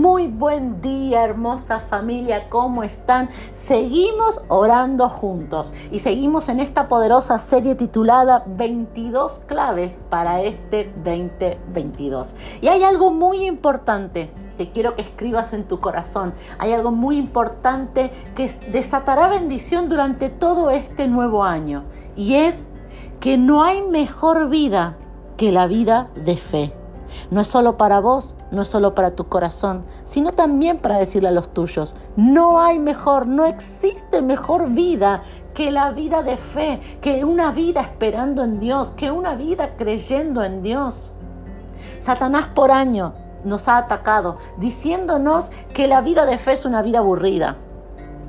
Muy buen día, hermosa familia, ¿cómo están? Seguimos orando juntos y seguimos en esta poderosa serie titulada 22 claves para este 2022. Y hay algo muy importante que quiero que escribas en tu corazón. Hay algo muy importante que desatará bendición durante todo este nuevo año y es que no hay mejor vida que la vida de fe. No es solo para vos, no es solo para tu corazón, sino también para decirle a los tuyos, no hay mejor, no existe mejor vida que la vida de fe, que una vida esperando en Dios, que una vida creyendo en Dios. Satanás por año nos ha atacado diciéndonos que la vida de fe es una vida aburrida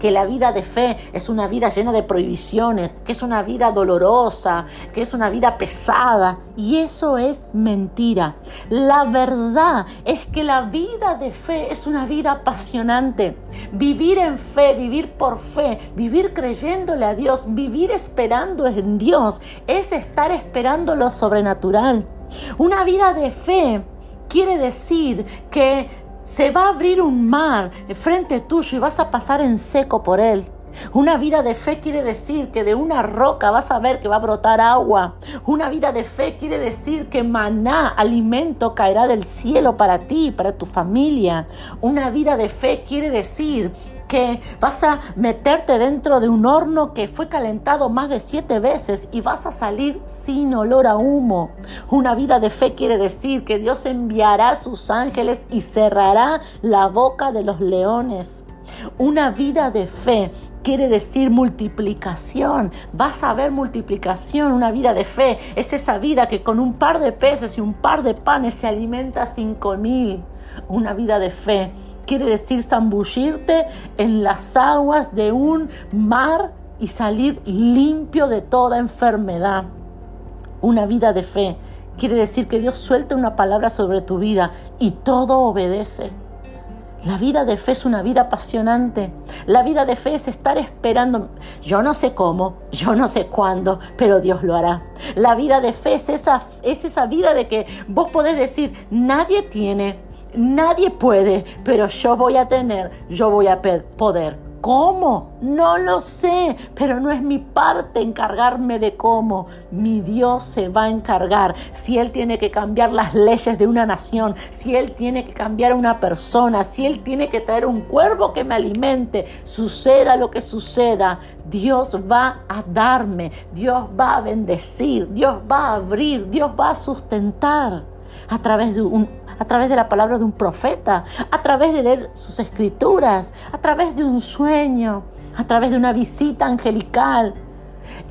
que la vida de fe es una vida llena de prohibiciones, que es una vida dolorosa, que es una vida pesada. Y eso es mentira. La verdad es que la vida de fe es una vida apasionante. Vivir en fe, vivir por fe, vivir creyéndole a Dios, vivir esperando en Dios, es estar esperando lo sobrenatural. Una vida de fe quiere decir que se va a abrir un mar frente tuyo y vas a pasar en seco por él. Una vida de fe quiere decir que de una roca vas a ver que va a brotar agua. Una vida de fe quiere decir que maná, alimento, caerá del cielo para ti, para tu familia. Una vida de fe quiere decir que vas a meterte dentro de un horno que fue calentado más de siete veces y vas a salir sin olor a humo. Una vida de fe quiere decir que Dios enviará sus ángeles y cerrará la boca de los leones. Una vida de fe quiere decir multiplicación. Vas a ver multiplicación, una vida de fe. Es esa vida que con un par de peces y un par de panes se alimenta cinco mil. Una vida de fe quiere decir zambullirte en las aguas de un mar y salir limpio de toda enfermedad. Una vida de fe quiere decir que Dios suelta una palabra sobre tu vida y todo obedece. La vida de fe es una vida apasionante. La vida de fe es estar esperando. Yo no sé cómo, yo no sé cuándo, pero Dios lo hará. La vida de fe es esa, es esa vida de que vos podés decir, nadie tiene, nadie puede, pero yo voy a tener, yo voy a poder. ¿Cómo? No lo sé, pero no es mi parte encargarme de cómo. Mi Dios se va a encargar. Si Él tiene que cambiar las leyes de una nación, si Él tiene que cambiar a una persona, si Él tiene que traer un cuervo que me alimente, suceda lo que suceda, Dios va a darme, Dios va a bendecir, Dios va a abrir, Dios va a sustentar a través de un a través de la palabra de un profeta, a través de leer sus escrituras, a través de un sueño, a través de una visita angelical.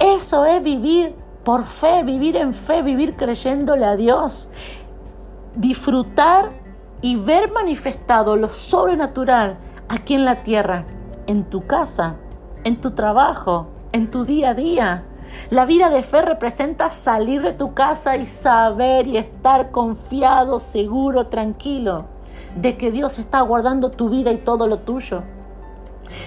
Eso es vivir por fe, vivir en fe, vivir creyéndole a Dios. Disfrutar y ver manifestado lo sobrenatural aquí en la tierra, en tu casa, en tu trabajo, en tu día a día. La vida de fe representa salir de tu casa y saber y estar confiado, seguro, tranquilo de que Dios está guardando tu vida y todo lo tuyo.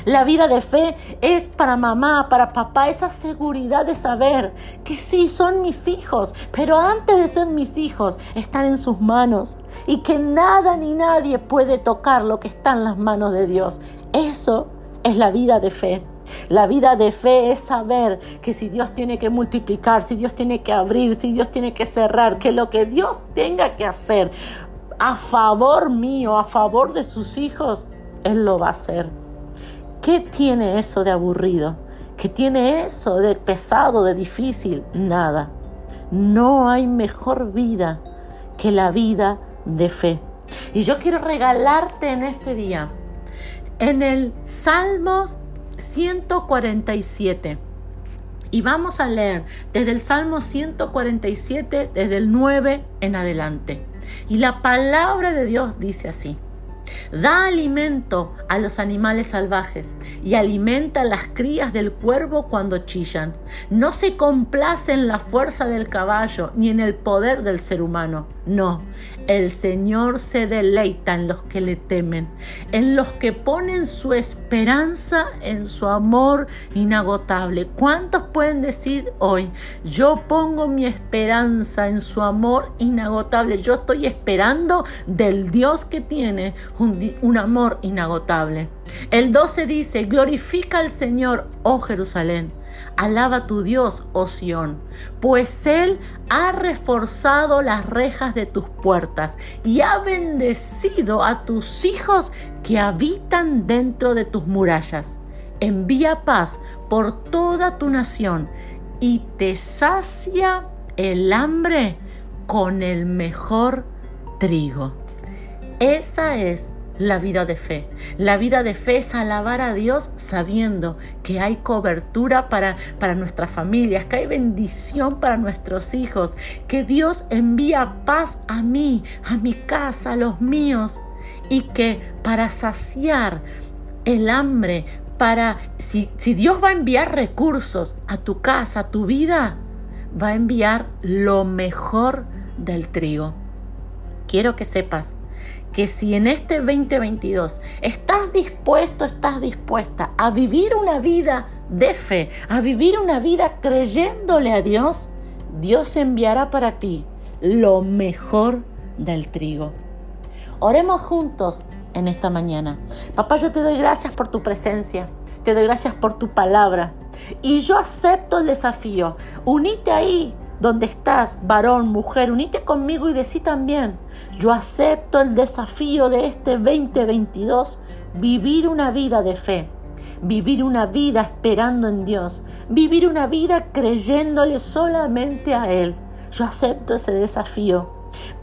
La vida de fe es para mamá, para papá, esa seguridad de saber que sí son mis hijos, pero antes de ser mis hijos, están en sus manos y que nada ni nadie puede tocar lo que está en las manos de Dios. Eso es la vida de fe. La vida de fe es saber que si Dios tiene que multiplicar, si Dios tiene que abrir, si Dios tiene que cerrar, que lo que Dios tenga que hacer a favor mío, a favor de sus hijos, Él lo va a hacer. ¿Qué tiene eso de aburrido? ¿Qué tiene eso de pesado, de difícil? Nada. No hay mejor vida que la vida de fe. Y yo quiero regalarte en este día, en el Salmo 147. Y vamos a leer desde el Salmo 147, desde el 9 en adelante. Y la palabra de Dios dice así. Da alimento a los animales salvajes y alimenta las crías del cuervo cuando chillan. No se complace en la fuerza del caballo ni en el poder del ser humano. No, el Señor se deleita en los que le temen, en los que ponen su esperanza en su amor inagotable. ¿Cuántos pueden decir hoy, yo pongo mi esperanza en su amor inagotable? Yo estoy esperando del Dios que tiene un, amor inagotable. El 12 dice, glorifica al Señor, oh Jerusalén. Alaba a tu Dios, oh Sión, pues Él ha reforzado las rejas de tus puertas y ha bendecido a tus hijos que habitan dentro de tus murallas. Envía paz por toda tu nación y te sacia el hambre con el mejor trigo. Esa es la vida de fe. La vida de fe es alabar a Dios sabiendo que hay cobertura para, para nuestras familias, que hay bendición para nuestros hijos, que Dios envía paz a mí, a mi casa, a los míos, y que para saciar el hambre, para si, si Dios va a enviar recursos a tu casa, a tu vida, va a enviar lo mejor del trigo. Quiero que sepas que si en este 2022 estás dispuesto, estás dispuesta a vivir una vida de fe, a vivir una vida creyéndole a Dios, Dios enviará para ti lo mejor del trigo. Oremos juntos en esta mañana. Papá, yo te doy gracias por tu presencia, te doy gracias por tu palabra y yo acepto el desafío. Unite ahí donde estás, varón, mujer, unite conmigo y decí también, yo acepto el desafío de este 2022, vivir una vida de fe, vivir una vida esperando en Dios, vivir una vida creyéndole solamente a Él. Yo acepto ese desafío.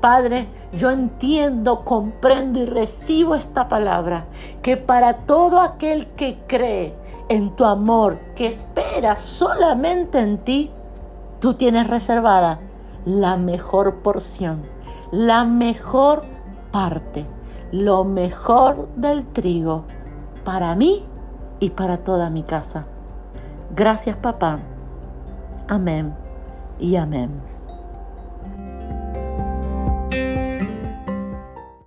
Padre, yo entiendo, comprendo y recibo esta palabra, que para todo aquel que cree en tu amor, que espera solamente en ti, tú tienes reservada la mejor porción, la mejor parte, lo mejor del trigo para mí y para toda mi casa. Gracias papá. Amén y amén.